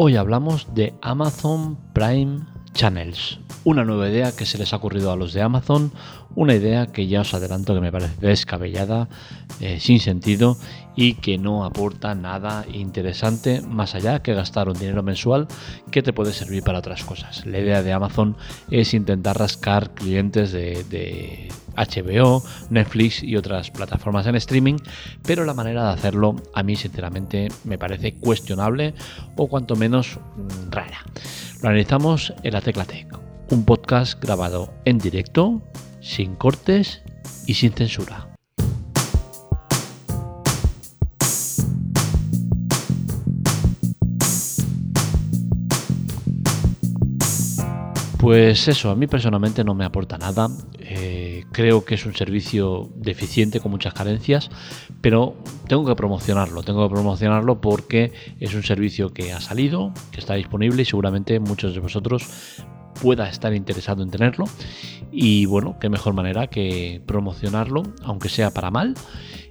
Hoy hablamos de Amazon Prime Channels, una nueva idea que se les ha ocurrido a los de Amazon, una idea que ya os adelanto que me parece descabellada, eh, sin sentido y que no aporta nada interesante más allá que gastar un dinero mensual que te puede servir para otras cosas. La idea de Amazon es intentar rascar clientes de HBO, Netflix y otras plataformas en streaming, pero la manera de hacerlo a mí sinceramente me parece cuestionable o cuanto menos mm, rara. Lo analizamos en la Tecla un podcast grabado en directo, sin cortes y sin censura. Pues eso, a mí personalmente no me aporta nada. Eh, creo que es un servicio deficiente con muchas carencias, pero tengo que promocionarlo. Tengo que promocionarlo porque es un servicio que ha salido, que está disponible y seguramente muchos de vosotros pueda estar interesado en tenerlo. Y bueno, qué mejor manera que promocionarlo, aunque sea para mal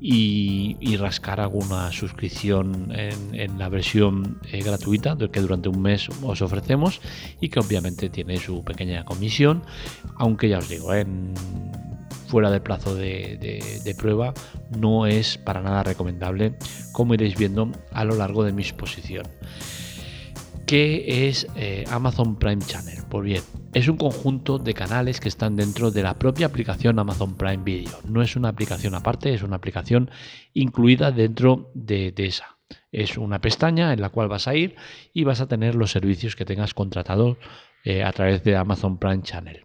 y, rascar alguna suscripción en, la versión eh, gratuita que durante un mes os ofrecemos y que obviamente tiene su pequeña comisión, aunque ya os digo, en, fuera del plazo de, prueba no es para nada recomendable, como iréis viendo a lo largo de mi exposición. ¿Qué es eh, Amazon Prime Channel? Pues bien, es un conjunto de canales que están dentro de la propia aplicación Amazon Prime Video. No es una aplicación aparte, es una aplicación incluida dentro de, esa. Es una pestaña en la cual vas a ir y vas a tener los servicios que tengas contratados eh, a través de Amazon Prime Channel.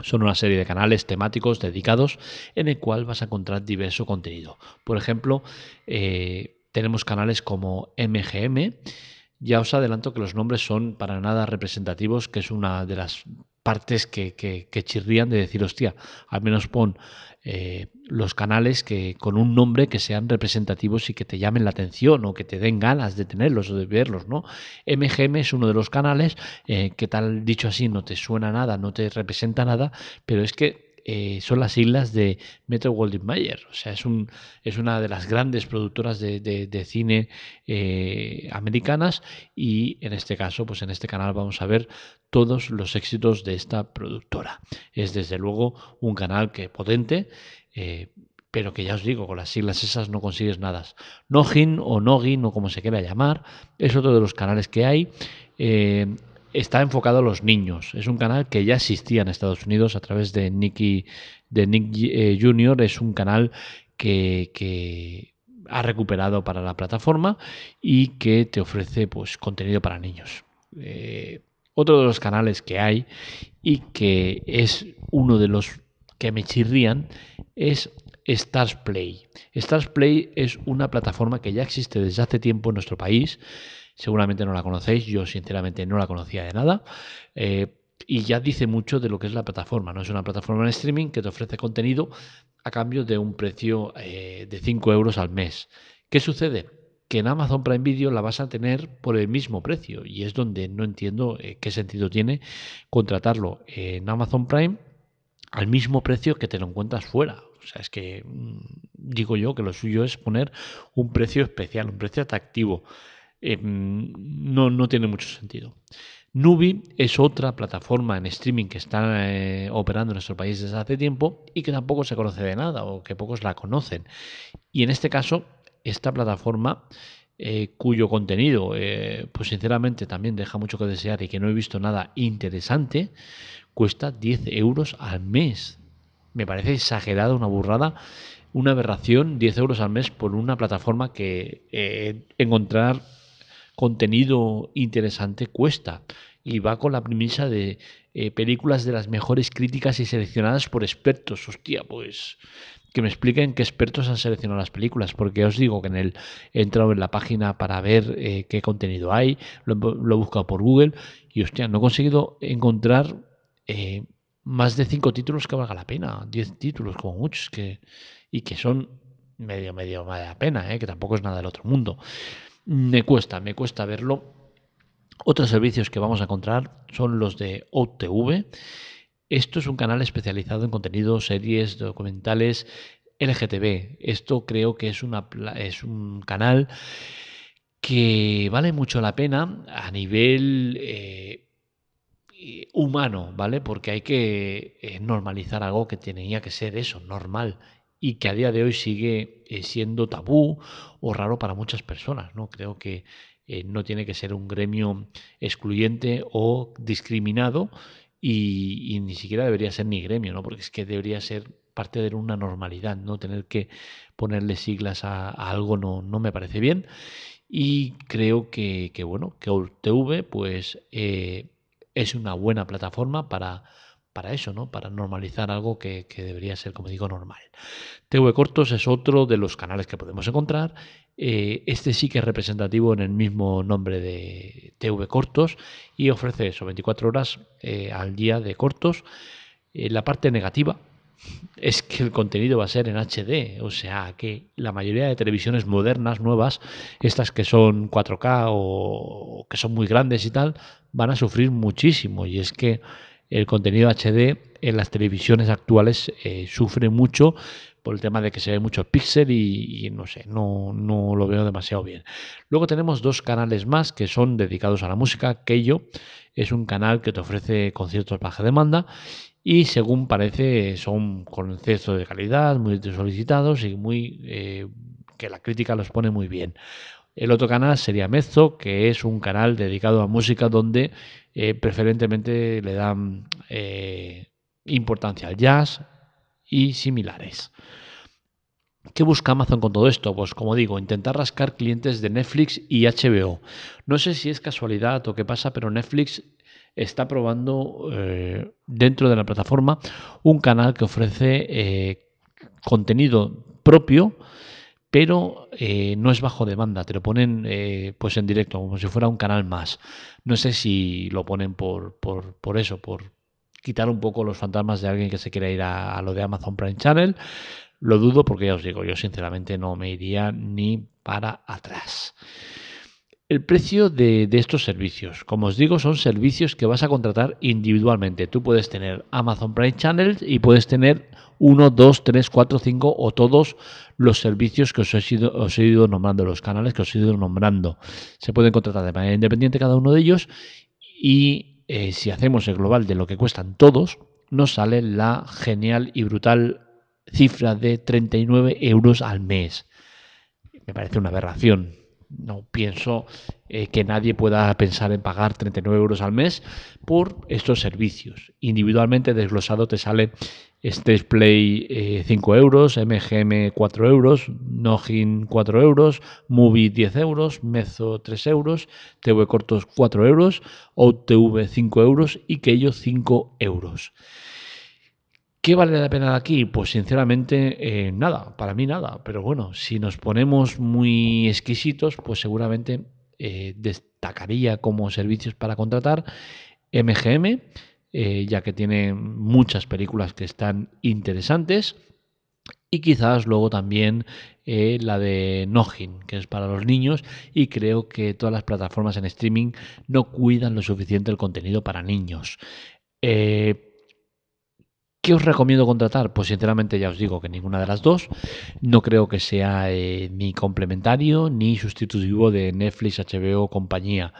Son una serie de canales temáticos dedicados en el cual vas a encontrar diverso contenido. Por ejemplo, eh, tenemos canales como MGM, ya os adelanto que los nombres son para nada representativos, que es una de las partes que, que, chirrían de decir, hostia, al menos pon eh, los canales que con un nombre que sean representativos y que te llamen la atención o que te den ganas de tenerlos o de verlos, ¿no? MGM es uno de los canales eh, que tal dicho así no te suena nada, no te representa nada, pero es que eh, son las islas de Metro Goldwyn Mayer. O sea, es, un, es una de las grandes productoras de, cine eh, americanas y en este caso, pues en este canal vamos a ver todos los éxitos de esta productora. Es desde luego un canal que potente. Eh, pero que ya os digo, con las siglas esas no consigues nada. Nogin o Nogin o como se quiera llamar, es otro de los canales que hay está enfocado a los niños. Es un canal que ya existía en Estados Unidos a través de Nicky, de Nick eh, Jr. Es un canal que, ha recuperado para la plataforma y que te ofrece pues, contenido para niños. Eh, otro de los canales que hay y que es uno de los que me chirrían es Stars Play. Stars Play es una plataforma que ya existe desde hace tiempo en nuestro país seguramente no la conocéis, yo sinceramente no la conocía de nada. Eh, y ya dice mucho de lo que es la plataforma. ¿no? Es una plataforma en streaming que te ofrece contenido a cambio de un precio eh, de 5 euros al mes. ¿Qué sucede? Que en Amazon Prime Video la vas a tener por el mismo precio y es donde no entiendo eh, qué sentido tiene contratarlo en Amazon Prime al mismo precio que te lo encuentras fuera. O sea, es que mm, digo yo que lo suyo es poner un precio especial, un precio atractivo. Em, no, no tiene mucho sentido. Nubi es otra plataforma en streaming que está eh, operando en nuestro país desde hace tiempo y que tampoco se conoce de nada o que pocos la conocen. Y en este caso, esta plataforma, eh, cuyo contenido, eh, pues sinceramente también deja mucho que desear y que no he visto nada interesante, cuesta 10 euros al mes. Me parece exagerada, una burrada una aberración 10 euros al mes por una plataforma que encontrar contenido interesante cuesta. Y va con la premisa de eh, películas de las mejores críticas y seleccionadas por expertos. Hostia, pues que me expliquen qué expertos han seleccionado las películas, porque os digo que en el he entrado en la página para ver eh, qué contenido hay, lo, he buscado por Google y hostia, no he conseguido encontrar eh, más de cinco títulos que valga la pena, diez títulos como muchos que y que son medio medio vale la pena, que tampoco es nada del otro mundo. Me cuesta, me cuesta verlo. Otros servicios que vamos a encontrar son los de OTV. Esto es un canal especializado en contenidos, series, documentales, LGTB. Esto creo que es un canal que vale mucho la pena a nivel eh, humano, ¿vale? Porque hay que eh, normalizar algo que tenía que ser eso, normal, y que a día de hoy sigue eh, siendo tabú o raro para muchas personas, ¿no? Creo que no tiene que ser un gremio excluyente o discriminado y, ni siquiera debería ser ni gremio, ¿no? Porque es que debería ser parte de una normalidad, ¿no? Tener que ponerle siglas a, algo no, no, me parece bien. Y creo que, bueno, que UTV pues eh, es una buena plataforma para, para eso, ¿no? Para normalizar algo que, debería ser, como digo, normal. TV Cortos es otro de los canales que podemos encontrar. Eh, este sí que es representativo en el mismo nombre de TV Cortos y ofrece eso, 24 horas eh, al día de cortos. la parte negativa es que el contenido va a ser en HD, o sea que la mayoría de televisiones modernas, nuevas, estas que son 4K o que son muy grandes y tal, van a sufrir muchísimo. Y es que el contenido HD en las televisiones actuales eh, sufre mucho por el tema de que se ve mucho píxel y, no sé, no, no lo veo demasiado bien. Luego tenemos dos canales más que son dedicados a la música. Keyo es un canal que te ofrece conciertos baja demanda y según parece son conciertos de calidad, muy solicitados y muy eh, que la crítica los pone muy bien. El otro canal sería Mezzo, que es un canal dedicado a música donde eh, preferentemente le dan eh, importancia al jazz y similares. ¿Qué busca Amazon con todo esto? Pues como digo, intentar rascar clientes de Netflix y HBO. No sé si es casualidad o qué pasa, pero Netflix está probando eh, dentro de la plataforma un canal que ofrece contenido propio, pero eh, no es bajo demanda, te lo ponen pues en directo, como si fuera un canal más. No sé si lo ponen por, por, eso, por quitar un poco los fantasmas de alguien que se quiera ir a, a lo de Amazon Prime Channel. Lo dudo porque ya os digo, yo sinceramente no me iría ni para atrás. El precio de, estos servicios, como os digo, son servicios que vas a contratar individualmente. Tú puedes tener Amazon Prime Channels y puedes tener uno, dos, tres, cuatro, cinco o todos los servicios que os he, ido, os he ido nombrando, los canales que os he ido nombrando. Se pueden contratar de manera independiente cada uno de ellos y eh, si hacemos el global de lo que cuestan todos, nos sale la genial y brutal cifra de 39 euros al mes. Me parece una aberración no pienso eh, que nadie pueda pensar en pagar 39 euros al mes por estos servicios. Individualmente desglosado te sale Stage Play 5 eh, euros, MGM 4 euros, Nogin 4 euros, Movie 10 euros, Mezo 3 euros, TV Cortos 4 euros, OutTV 5 euros y Keyo 5 euros. ¿Qué vale la pena aquí? Pues sinceramente eh, nada, para mí nada. Pero bueno, si nos ponemos muy exquisitos, pues seguramente eh, destacaría como servicios para contratar MGM, eh, ya que tiene muchas películas que están interesantes. Y quizás luego también la de Nojin, que es para los niños, y creo que todas las plataformas en streaming no cuidan lo suficiente el contenido para niños. ¿Qué os recomiendo contratar? Pues sinceramente ya os digo que ninguna de las dos. No creo que sea eh, ni complementario ni sustitutivo de Netflix, HBO compañía.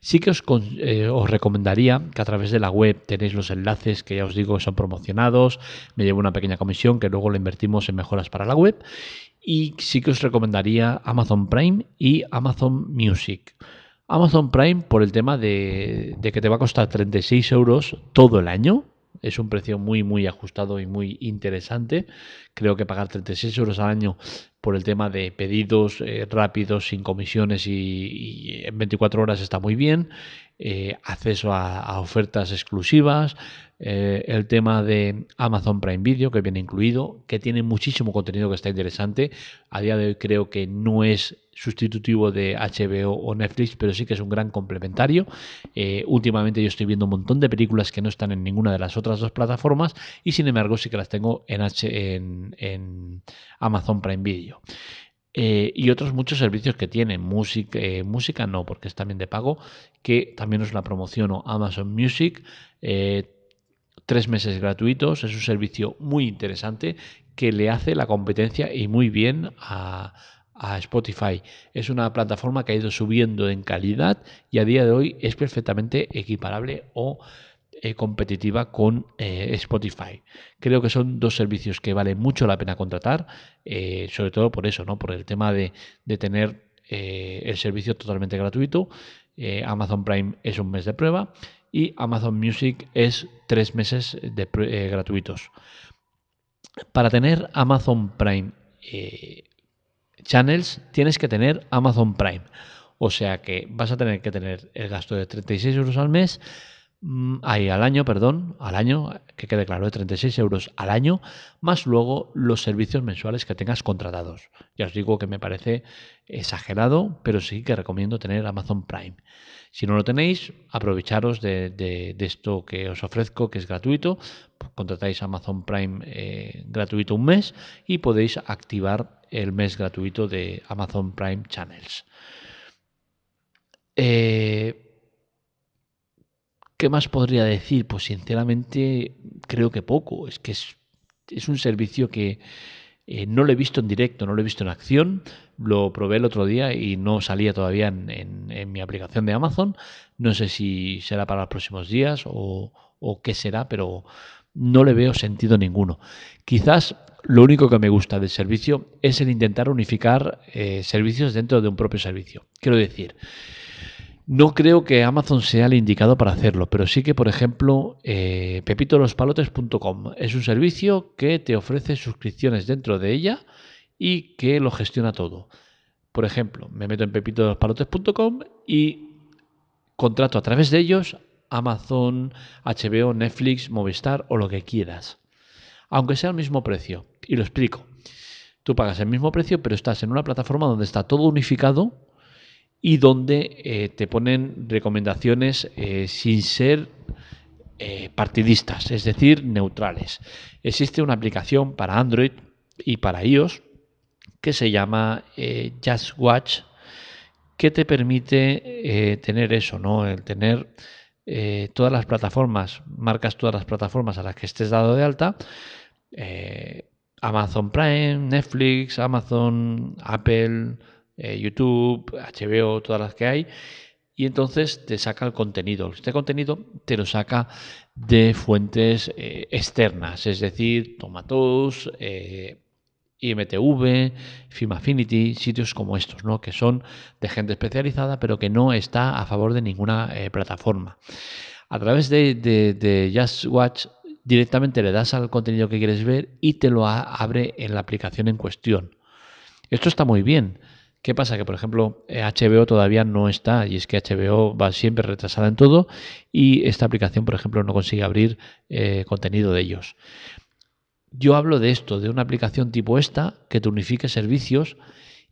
Sí que os, eh, os, recomendaría que a través de la web tenéis los enlaces que ya os digo son promocionados, me llevo una pequeña comisión que luego lo invertimos en mejoras para la web y sí que os recomendaría Amazon Prime y Amazon Music. Amazon Prime por el tema de que te va a costar 36 euros todo el año, es un precio muy, muy ajustado y muy interesante. Creo que pagar 36 euros al año por el tema de pedidos eh, rápidos, sin comisiones y, en 24 horas está muy bien. Eh, acceso a, ofertas exclusivas, eh, el tema de Amazon Prime Video que viene incluido, que tiene muchísimo contenido que está interesante. A día de hoy creo que no es sustitutivo de HBO o Netflix, pero sí que es un gran complementario. Últimamente yo estoy viendo un montón de películas que no están en ninguna de las otras dos plataformas y sin embargo sí que las tengo en, Amazon Prime Video. Eh, y otros muchos servicios que tienen. Música, eh, música no, porque es también de pago, que también os la promociono. Amazon Music, tres meses gratuitos, es un servicio muy interesante que le hace la competencia y muy bien a, a Spotify. Es una plataforma que ha ido subiendo en calidad y a día de hoy es perfectamente equiparable o eh, competitiva con eh, Spotify. Creo que son dos servicios que vale mucho la pena contratar, eh, sobre todo por eso, ¿no? Por el tema de, tener el servicio totalmente gratuito. Amazon Prime es un mes de prueba y Amazon Music es tres meses de, gratuitos. Para tener Amazon Prime Channels tienes que tener Amazon Prime. O sea que vas a tener que tener el gasto de 36 euros al mes Mm, ahí al año, perdón, al año, que quede claro, de 36 euros al año, más luego los servicios mensuales que tengas contratados. Ya os digo que me parece exagerado, pero sí que recomiendo tener Amazon Prime. Si no lo tenéis, aprovecharos de, esto que os ofrezco, que es gratuito. Contratáis Amazon Prime eh, gratuito un mes y podéis activar el mes gratuito de Amazon Prime Channels. Eh, ¿Qué más podría decir? Pues sinceramente creo que poco. Es que es, un servicio que eh, no lo he visto en directo, no lo he visto en acción. Lo probé el otro día y no salía todavía en, mi aplicación de Amazon. No sé si será para los próximos días o, qué será, pero no le veo sentido ninguno. Quizás lo único que me gusta del servicio es el intentar unificar eh, servicios dentro de un propio servicio. Quiero decir, no creo que Amazon sea el indicado para hacerlo, pero sí que, por ejemplo, eh, pepitolospalotes.com es un servicio que te ofrece suscripciones dentro de ella y que lo gestiona todo. Por ejemplo, me meto en pepitolospalotes.com y contrato a través de ellos Amazon, HBO, Netflix, Movistar o lo que quieras. Aunque sea el mismo precio. Y lo explico. Tú pagas el mismo precio, pero estás en una plataforma donde está todo unificado y donde eh, te ponen recomendaciones eh, sin ser eh, partidistas, es decir, neutrales. Existe una aplicación para Android y para iOS que se llama Just Watch que te permite tener eso, ¿no? El tener todas las plataformas, marcas todas las plataformas a las que estés dado de alta, Amazon Prime, Netflix, Amazon, Apple, eh, YouTube, HBO, todas las que hay, y entonces te saca el contenido. Este contenido te lo saca de fuentes eh, externas, es decir, Tomatos, eh, IMTV, Film Affinity, sitios como estos, ¿no? que son de gente especializada, pero que no está a favor de ninguna plataforma. A través de, de, Just Watch directamente le das al contenido que quieres ver y te lo abre en la aplicación en cuestión. Esto está muy bien ¿Qué pasa? Que, por ejemplo, HBO todavía no está y es que HBO va siempre retrasada en todo y esta aplicación, por ejemplo, no consigue abrir eh, contenido de ellos. Yo hablo de esto, de una aplicación tipo esta que te unifique servicios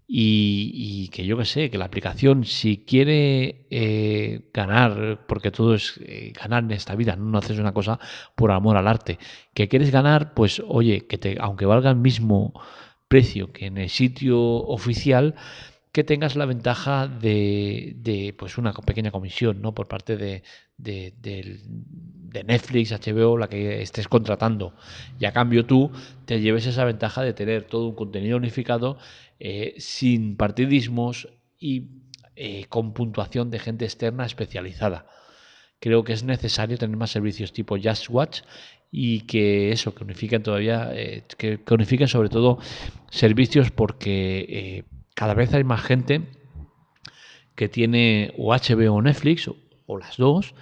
y, que yo que sé, que la aplicación si quiere eh, ganar, porque todo es eh, ganar en esta vida, no haces una cosa por amor al arte, que quieres ganar, pues oye, que aunque valga el mismo precio que en el sitio oficial, que tengas la ventaja de, pues una pequeña comisión ¿no? por parte de, Netflix, HBO, la que estés contratando. Y a cambio tú te lleves esa ventaja de tener todo un contenido unificado eh, sin partidismos y eh, con puntuación de gente externa especializada. Creo que es necesario tener más servicios tipo Just Watch y que eso, que unifiquen todavía, eh, que, unifiquen sobre todo servicios porque eh, cada vez hay más gente que tiene o HBO o Netflix o, las dos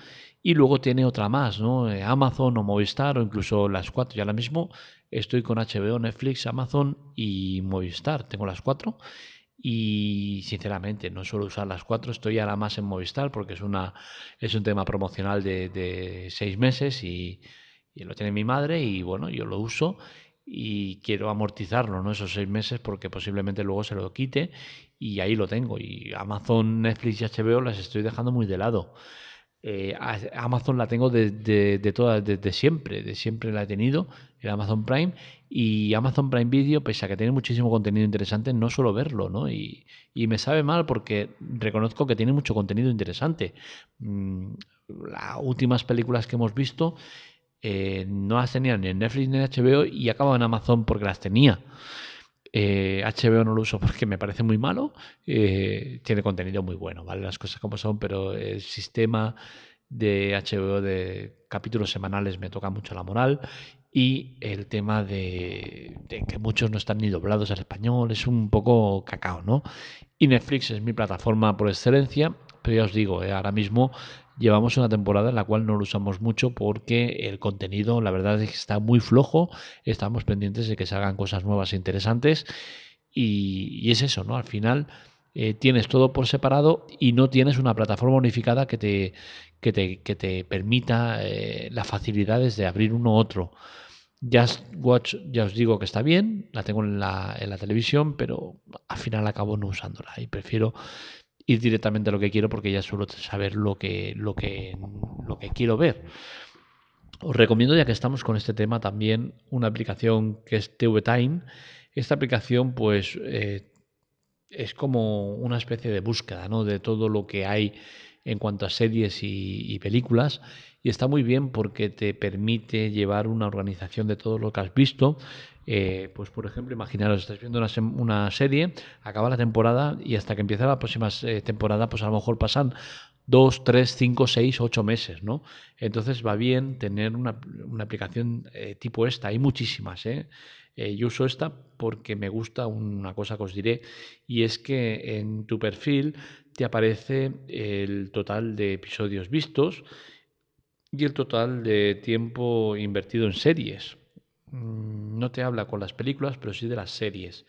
y luego tiene otra más, ¿no? Eh, Amazon o Movistar o incluso las cuatro. Y ahora mismo estoy con HBO, Netflix, Amazon y Movistar. Tengo las cuatro y sinceramente no suelo usar las cuatro. Estoy ahora más en Movistar porque es, una, es un tema promocional de, de seis meses y lo tiene mi madre y bueno, yo lo uso y quiero amortizarlo, ¿no? Esos seis meses porque posiblemente luego se lo quite y ahí lo tengo. Y Amazon, Netflix y HBO las estoy dejando muy de lado. Eh, Amazon la tengo desde de, todas, desde siempre, de siempre la he tenido, el Amazon Prime, y Amazon Prime Video, pese a que tiene muchísimo contenido interesante, no suelo verlo, ¿no? Y, y me sabe mal porque reconozco que tiene mucho contenido interesante. Mm, las últimas películas que hemos visto eh, no las tenía ni en Netflix ni en HBO y acababa en Amazon porque las tenía. HBO no lo uso porque me parece muy malo. tiene contenido muy bueno, ¿vale? Las cosas como son, pero el sistema de HBO de capítulos semanales me toca mucho la moral y el tema de, que muchos no están ni doblados al español es un poco cacao, ¿no? Y Netflix es mi plataforma por excelencia, pero ya os digo, eh, ahora mismo llevamos una temporada en la cual no lo usamos mucho porque el contenido, la verdad es que está muy flojo, estamos pendientes de que se hagan cosas nuevas e interesantes y, es eso, ¿no? Al final eh, tienes todo por separado y no tienes una plataforma unificada que te, que te, que te permita eh, las facilidades de abrir uno u otro. Just Watch, ya os digo que está bien, la tengo en la, en la televisión, pero al final acabo no usándola y prefiero ir directamente a lo que quiero porque ya suelo saber lo que, lo que, lo que quiero ver. Os recomiendo, ya que estamos con este tema, también una aplicación que es TV Time. Esta aplicación, pues, eh, es como una especie de búsqueda ¿no? de todo lo que hay en cuanto a series y, películas y está muy bien porque te permite llevar una organización de todo lo que has visto. Eh, pues por ejemplo, imaginaros, estás viendo una, serie, acaba la temporada y hasta que empieza la próxima eh, temporada, pues a lo mejor pasan dos, tres, cinco, seis, ocho meses, ¿no? Entonces va bien tener una, aplicación eh, tipo esta. Hay muchísimas, ¿eh? Eh, yo uso esta porque me gusta una cosa que os diré y es que en tu perfil te aparece el total de episodios vistos y el total de tiempo invertido en series. Mm, no te habla con las películas, pero sí de las series.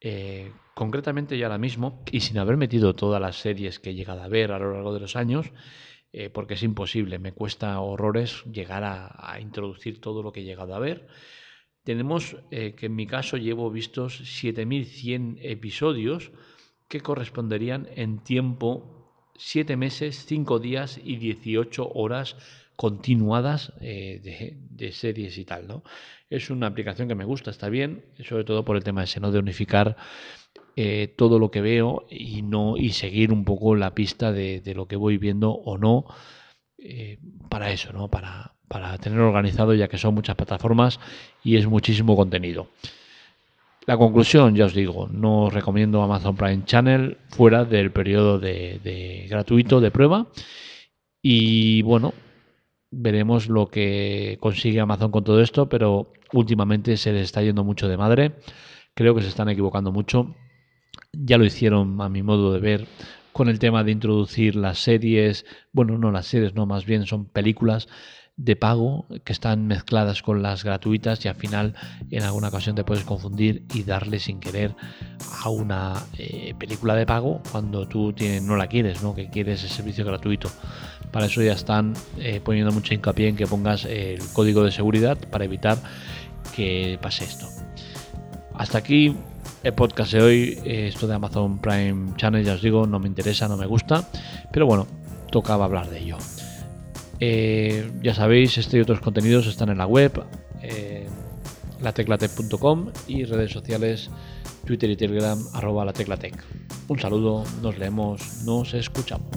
Eh, concretamente yo ahora mismo, y sin haber metido todas las series que he llegado a ver a lo largo de los años, eh, porque es imposible, me cuesta horrores llegar a, introducir todo lo que he llegado a ver. Tenemos eh, que en mi caso llevo vistos 7100 episodios que corresponderían en tiempo 7 meses, 5 días y 18 horas continuadas eh, de, series y tal, ¿no? Es una aplicación que me gusta, está bien, sobre todo por el tema ese, ¿no? De unificar eh, todo lo que veo y no y seguir un poco la pista de, lo que voy viendo o no para eso, ¿no? Para, para tener organizado ya que son muchas plataformas y es muchísimo contenido. La conclusión, ya os digo, no recomiendo Amazon Prime Channel fuera del periodo de, gratuito de prueba. Y bueno, veremos lo que consigue Amazon con todo esto, pero últimamente se les está yendo mucho de madre. Creo que se están equivocando mucho. Ya lo hicieron a mi modo de ver con el tema de introducir las series, bueno, no las series, no, más bien son películas de pago que están mezcladas con las gratuitas y al final en alguna ocasión te puedes confundir y darle sin querer a una eh, película de pago cuando tú no la quieres, ¿no? que quieres el servicio gratuito. Para eso ya están eh, poniendo mucho hincapié en que pongas el código de seguridad para evitar que pase esto. Hasta aquí el podcast de hoy. Eh, esto de Amazon Prime Channel, ya os digo, no me interesa, no me gusta, pero bueno, tocaba hablar de ello. Eh, ya sabéis, este y otros contenidos están en la web, eh, lateclatec.com y redes sociales Twitter y Telegram arroba lateclatec. Un saludo, nos leemos, nos escuchamos.